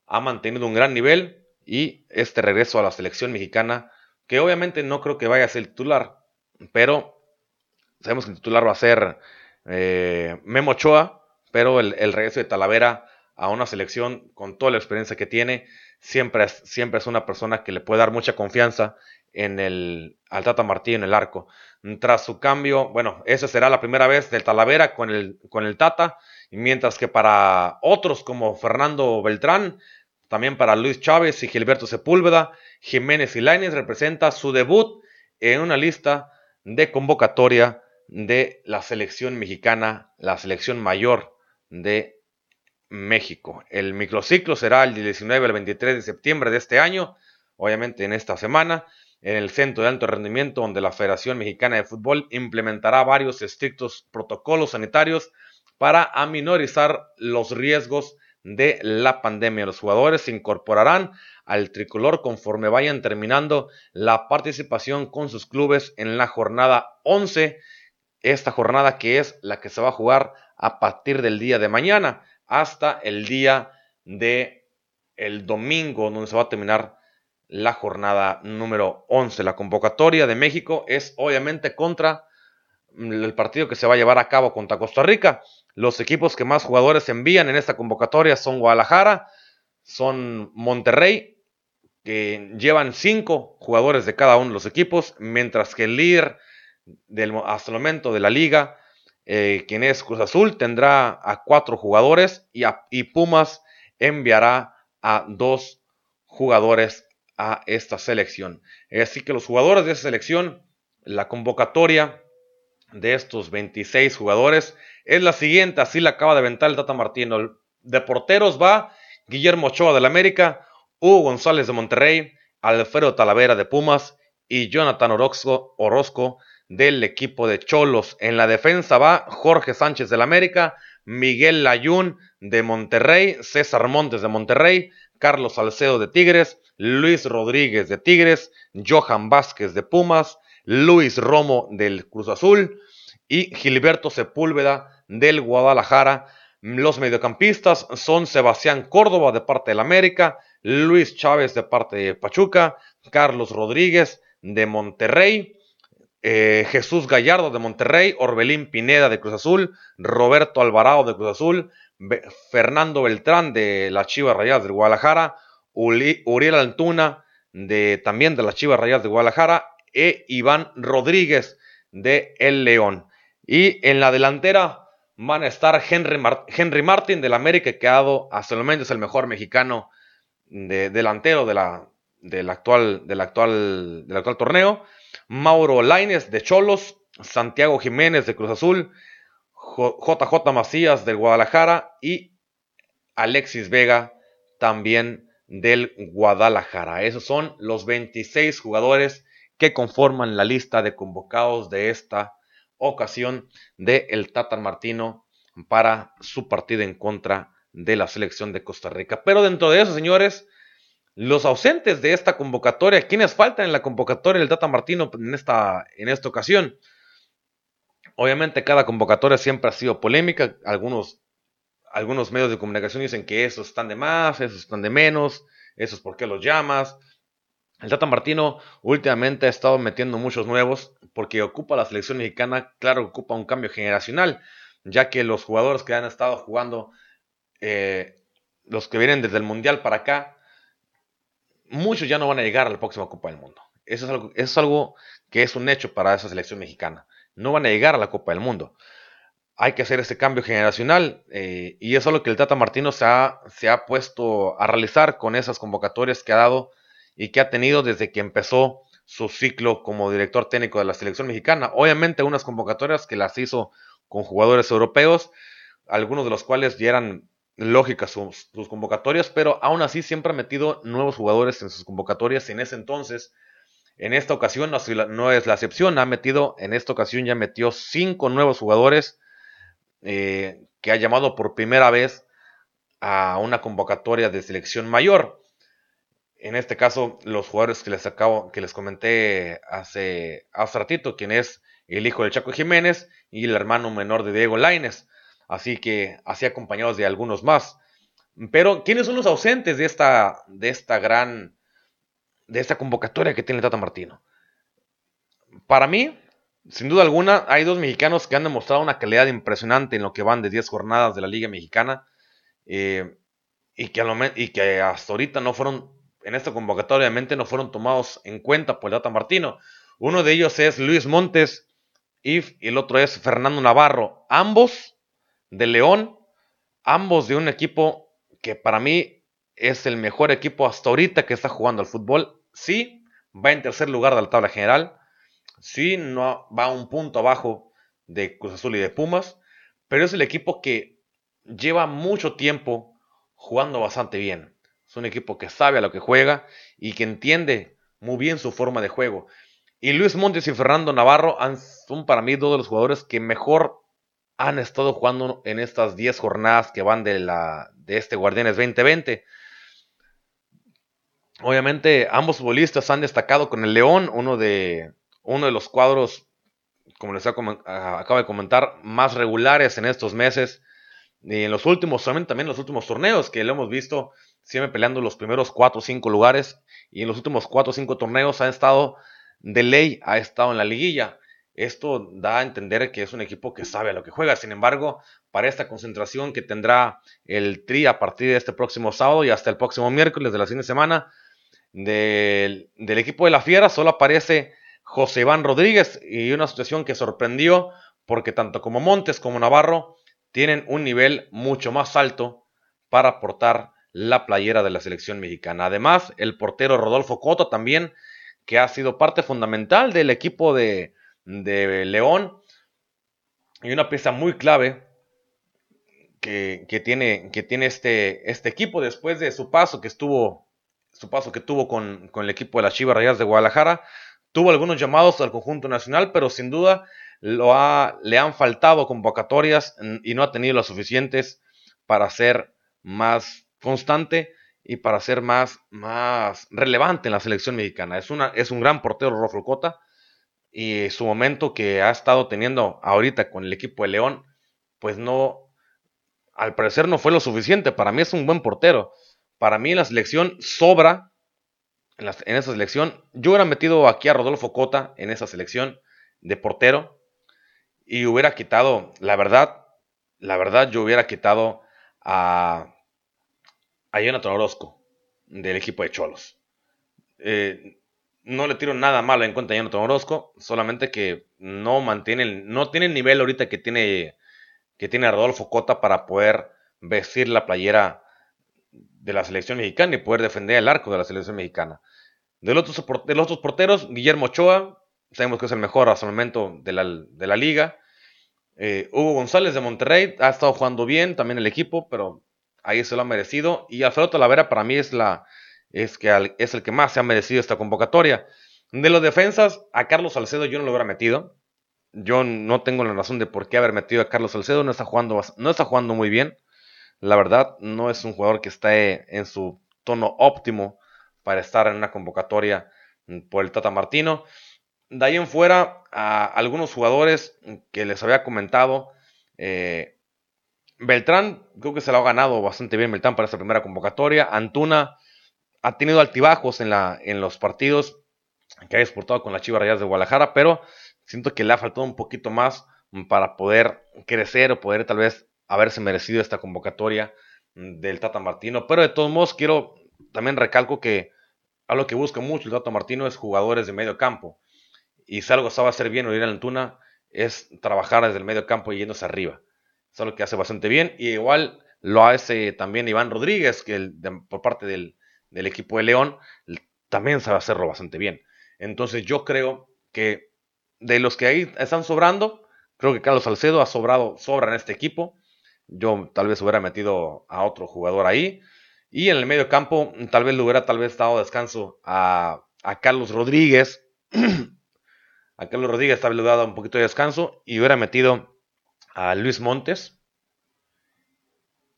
Speaker 1: ha mantenido un gran nivel y este regreso a la selección mexicana, que obviamente no creo que vaya a ser titular, pero sabemos que el titular va a ser eh, Memo Ochoa, pero el, el regreso de Talavera a una selección con toda la experiencia que tiene, siempre es, siempre es una persona que le puede dar mucha confianza en el, al Tata Martí en el arco. Tras su cambio, bueno, esa será la primera vez del Talavera con el, con el Tata, mientras que para otros como Fernando Beltrán, también para Luis Chávez y Gilberto Sepúlveda, Jiménez y Lainez representa su debut en una lista de convocatoria de la selección mexicana, la selección mayor de México. El microciclo será el 19 al 23 de septiembre de este año, obviamente en esta semana, en el Centro de Alto Rendimiento, donde la Federación Mexicana de Fútbol implementará varios estrictos protocolos sanitarios para aminorizar los riesgos de la pandemia. Los jugadores se incorporarán al tricolor conforme vayan terminando la participación con sus clubes en la jornada 11, esta jornada que es la que se va a jugar a partir del día de mañana hasta el día de el domingo, donde se va a terminar la jornada número 11. La convocatoria de México es obviamente contra el partido que se va a llevar a cabo contra Costa Rica. Los equipos que más jugadores envían en esta convocatoria son Guadalajara, son Monterrey, que llevan cinco jugadores de cada uno de los equipos, mientras que el líder del, hasta el momento de la liga eh, quien es Cruz Azul, tendrá a cuatro jugadores y, Pumas enviará a dos jugadores a esta selección. Así que los jugadores de esa selección, la convocatoria de estos 26 jugadores es la siguiente, así la acaba de aventar el Tata Martino. De porteros va Guillermo Ochoa del América, Hugo González de Monterrey, Alfredo Talavera de Pumas y Jonathan Orozco del equipo de Cholos. En la defensa va Jorge Sánchez del América, Miguel Layún de Monterrey, César Montes de Monterrey, Carlos Salcedo de Tigres, Luis Rodríguez de Tigres, Johan Vázquez de Pumas, Luis Romo del Cruz Azul y Gilberto Sepúlveda del Guadalajara. Los mediocampistas son Sebastián Córdoba de parte del América, Luis Chávez de parte de Pachuca, Carlos Rodríguez de Monterrey, eh, Jesús Gallardo de Monterrey, Orbelín Pineda de Cruz Azul, Roberto Alvarado de Cruz Azul, Fernando Beltrán de las Chivas Rayadas de Guadalajara, Uriel Altuna de, también de las Chivas Rayadas de Guadalajara e Iván Rodríguez de El León. Y en la delantera van a estar Henry, Henry Martin del América, que ha dado hasta el momento es el mejor mexicano de, delantero de la, del, actual, del, actual, del actual torneo. Mauro Laines de Cholos, Santiago Jiménez de Cruz Azul, JJ Macías del Guadalajara y Alexis Vega también del Guadalajara. Esos son los 26 jugadores que conforman la lista de convocados de esta ocasión de el Tata Martino para su partido en contra de la selección de Costa Rica. Pero dentro de eso, señores, los ausentes de esta convocatoria, ¿quiénes faltan en la convocatoria del Tata Martino en esta, en esta ocasión? Obviamente cada convocatoria siempre ha sido polémica, algunos, algunos medios de comunicación dicen que esos están de más, esos están de menos, esos por qué los llamas. El Tata Martino últimamente ha estado metiendo muchos nuevos porque ocupa la selección mexicana, claro, ocupa un cambio generacional, ya que los jugadores que han estado jugando, eh, los que vienen desde el Mundial para acá, muchos ya no van a llegar a la próxima Copa del Mundo. Eso es, algo, eso es algo que es un hecho para esa selección mexicana. No van a llegar a la Copa del Mundo. Hay que hacer ese cambio generacional eh, y eso es lo que el Tata Martino se ha, se ha puesto a realizar con esas convocatorias que ha dado y que ha tenido desde que empezó su ciclo como director técnico de la selección mexicana. Obviamente unas convocatorias que las hizo con jugadores europeos, algunos de los cuales ya eran lógicas sus, convocatorias, pero aún así siempre ha metido nuevos jugadores en sus convocatorias. En ese entonces, en esta ocasión no, es la excepción, ha metido, en esta ocasión ya metió cinco nuevos jugadores eh, que ha llamado por primera vez a una convocatoria de selección mayor en este caso, los jugadores que les acabo, que les comenté hace, hace ratito, quien es el hijo del Chaco Jiménez y el hermano menor de Diego Laines. Así que así acompañados de algunos más. Pero, ¿quiénes son los ausentes de esta, de esta gran, de esta convocatoria que tiene Tata Martino? Para mí, sin duda alguna, hay dos mexicanos que han demostrado una calidad impresionante en lo que van de 10 jornadas de la Liga Mexicana eh, y, que, y que hasta ahorita no fueron en esta convocatoria obviamente no fueron tomados en cuenta por Tata Martino. Uno de ellos es Luis Montes y el otro es Fernando Navarro. Ambos de León, ambos de un equipo que para mí es el mejor equipo hasta ahorita que está jugando al fútbol. Sí, va en tercer lugar de la tabla general. Sí, no va un punto abajo de Cruz Azul y de Pumas. Pero es el equipo que lleva mucho tiempo jugando bastante bien. Es un equipo que sabe a lo que juega y que entiende muy bien su forma de juego. Y Luis Montes y Fernando Navarro son para mí dos de los jugadores que mejor han estado jugando en estas 10 jornadas que van de, la, de este Guardianes 2020. Obviamente ambos futbolistas han destacado con el León, uno de, uno de los cuadros, como les acabo de comentar, más regulares en estos meses. Y en los últimos, también en los últimos torneos que lo hemos visto siempre peleando los primeros 4 o 5 lugares y en los últimos 4 o 5 torneos ha estado de ley, ha estado en la liguilla. Esto da a entender que es un equipo que sabe a lo que juega. Sin embargo, para esta concentración que tendrá el Tri a partir de este próximo sábado y hasta el próximo miércoles de la fin de semana, del, equipo de la Fiera solo aparece José Iván Rodríguez y una situación que sorprendió porque tanto como Montes como Navarro tienen un nivel mucho más alto para aportar la playera de la selección mexicana. Además, el portero Rodolfo Cota también, que ha sido parte fundamental del equipo de, León, y una pieza muy clave que, tiene, que tiene este, este equipo después de su paso que estuvo su paso que tuvo con, el equipo de las Chivas Rayas de Guadalajara. Tuvo algunos llamados al conjunto nacional, pero sin duda lo ha, le han faltado convocatorias y no ha tenido las suficientes para ser más constante y para ser más, más relevante en la selección mexicana. Es, una, es un gran portero Roflo Cota y su momento que ha estado teniendo ahorita con el equipo de León, pues no, al parecer no fue lo suficiente. Para mí es un buen portero. Para mí la selección sobra, en, esa selección, yo hubiera metido aquí a Rodolfo Cota en esa selección de portero y hubiera quitado, la verdad, la verdad yo hubiera quitado a, a Jonathan Orozco del equipo de Cholos. Eh, no le tiro nada malo en cuenta a Jonathan Orozco, solamente que no mantiene, no tiene el nivel ahorita que tiene, que tiene Rodolfo Cota para poder vestir la playera de la selección mexicana y poder defender el arco de la selección mexicana. De los otros, de los porteros, Guillermo Ochoa, sabemos que es el mejor hasta el momento de la, liga. Eh, Hugo González de Monterrey ha estado jugando bien también el equipo, pero ahí se lo ha merecido. Y Alfredo Talavera para mí es la, es, que es el que más se ha merecido esta convocatoria. De los defensas, a Carlos Salcedo yo no lo hubiera metido. Yo no tengo la razón de por qué haber metido a Carlos Salcedo. No está jugando, no está jugando muy bien. La verdad, no es un jugador que esté en su tono óptimo para estar en una convocatoria por el Tata Martino. De ahí en fuera, a algunos jugadores que les había comentado, eh, Beltrán, creo que se lo ha ganado bastante bien Beltrán para esta primera convocatoria. Antuna, ha tenido altibajos en, la, en los partidos que ha disputado con las Chivas Rayas de Guadalajara, pero siento que le ha faltado un poquito más para poder crecer o poder tal vez haberse merecido esta convocatoria del Tata Martino. Pero de todos modos, quiero también recalco que algo que busca mucho el Tata Martino es jugadores de medio campo. Y si algo sabe hacer bien Uriel Antuna es trabajar desde el medio campo y yéndose arriba. Es algo que hace bastante bien. Y igual lo hace también Iván Rodríguez, que por parte del, del equipo de León, también sabe hacerlo bastante bien. Entonces yo creo que de los que ahí están sobrando, creo que Carlos Salcedo ha sobrado, sobra en este equipo. Yo tal vez hubiera metido a otro jugador ahí. Y en el medio campo, tal vez le hubiera tal vez dado descanso a, a Carlos Rodríguez. a Carlos Rodríguez tal vez le hubiera dado un poquito de descanso. Y hubiera metido a Luis Montes.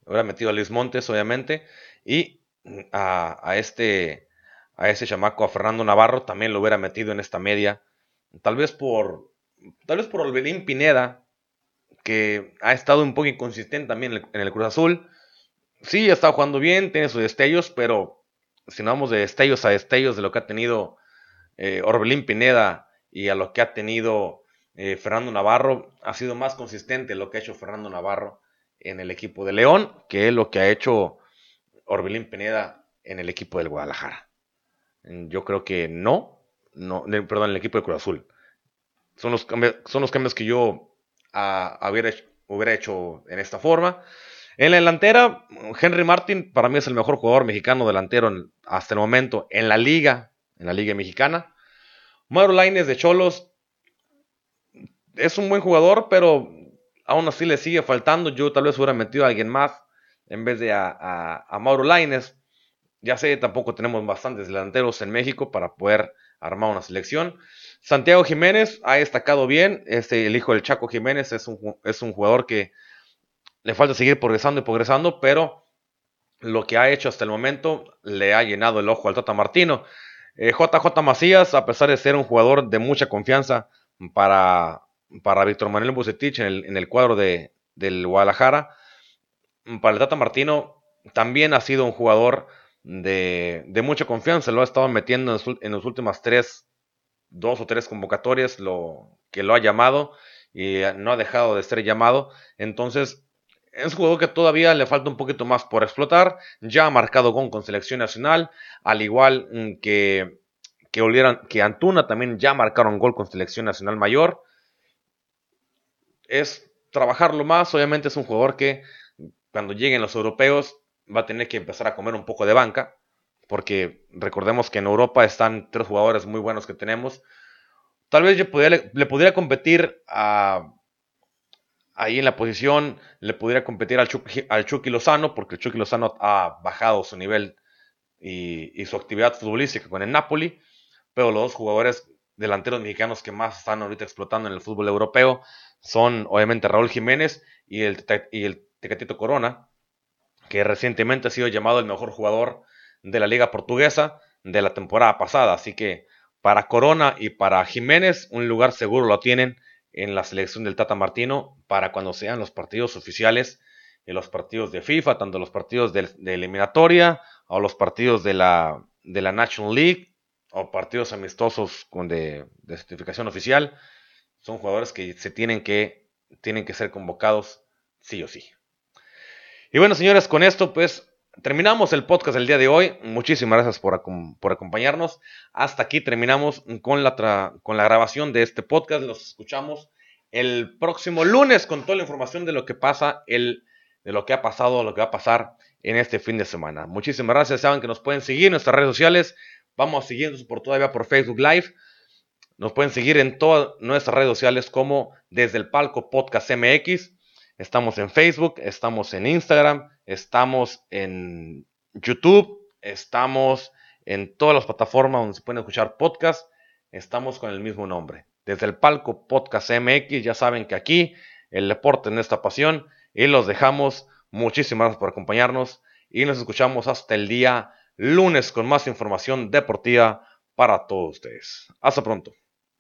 Speaker 1: Hubiera metido a Luis Montes, obviamente. Y a, este a ese chamaco, a Fernando Navarro, también lo hubiera metido en esta media. Tal vez por tal vez por Olvelín Pineda, que ha estado un poco inconsistente también en el, Cruz Azul. Sí, estado jugando bien, tiene sus destellos, pero si no vamos de destellos a destellos de lo que ha tenido eh, Orbelín Pineda y a lo que ha tenido eh, Fernando Navarro, ha sido más consistente lo que ha hecho Fernando Navarro en el equipo de León que lo que ha hecho Orbelín Pineda en el equipo del Guadalajara. Yo creo que no, no perdón, en el equipo de Cruz Azul. Son los, son los cambios que yo ah, hubiera, hecho, en esta forma. En la delantera, Henry Martin para mí es el mejor jugador mexicano delantero hasta el momento en la liga, en la liga mexicana. Mauro Laines de Cholos es un buen jugador, pero aún así le sigue faltando. Yo tal vez hubiera metido a alguien más en vez de a, Mauro Laines. Ya sé, tampoco tenemos bastantes delanteros en México para poder armar una selección. Santiago Jiménez ha destacado bien. Este, el hijo del Chaco Jiménez es un, es un jugador que le falta seguir progresando y progresando, pero lo que ha hecho hasta el momento le ha llenado el ojo al Tata Martino. JJ eh, Macías, a pesar de ser un jugador de mucha confianza para, para Víctor Manuel Bucetich en el, en el cuadro de, del Guadalajara, para el Tata Martino también ha sido un jugador de, mucha confianza. Lo ha estado metiendo en, las últimas tres, dos o tres convocatorias lo, que lo ha llamado y no ha dejado de ser llamado. Entonces, es un jugador que todavía le falta un poquito más por explotar. Ya ha marcado gol con selección nacional, al igual mm, que, que, que Antuna también ya marcaron gol con selección nacional mayor. Es trabajarlo más, obviamente es un jugador que cuando lleguen los europeos va a tener que empezar a comer un poco de banca, porque recordemos que en Europa están tres jugadores muy buenos que tenemos. Tal vez yo le, podría competir a, ahí en la posición le pudiera competir al Chucky, Lozano, porque el Chucky Lozano ha bajado su nivel y, su actividad futbolística con el Napoli, pero los dos jugadores delanteros mexicanos que más están ahorita explotando en el fútbol europeo son obviamente Raúl Jiménez el, y el Tecatito Corona, que recientemente ha sido llamado el mejor jugador de la liga portuguesa de la temporada pasada. Así que para Corona y para Jiménez un lugar seguro lo tienen en la selección del Tata Martino para cuando sean los partidos oficiales y los partidos de FIFA, tanto los partidos de, eliminatoria o los partidos de la, de la National League o partidos amistosos con de, certificación oficial. Son jugadores que se tienen que, tienen que ser convocados sí o sí. Y bueno, señores, con esto pues terminamos el podcast del día de hoy. Muchísimas gracias por, por acompañarnos. Hasta aquí terminamos con la, con la grabación de este podcast. Los escuchamos el próximo lunes con toda la información de lo que pasa, el, de lo que ha pasado, lo que va a pasar en este fin de semana. Muchísimas gracias. Saben que nos pueden seguir en nuestras redes sociales. Vamos a seguirnos por todavía por Facebook Live. Nos pueden seguir en todas nuestras redes sociales como desde el palco podcast MX. Estamos en Facebook, estamos en Instagram, estamos en YouTube, estamos en todas las plataformas donde se pueden escuchar podcasts. Estamos con el mismo nombre. Desde el palco Podcast MX, ya saben que aquí el deporte es nuestra pasión y los dejamos. Muchísimas gracias por acompañarnos y nos escuchamos hasta el día lunes con más información deportiva para todos ustedes. Hasta pronto.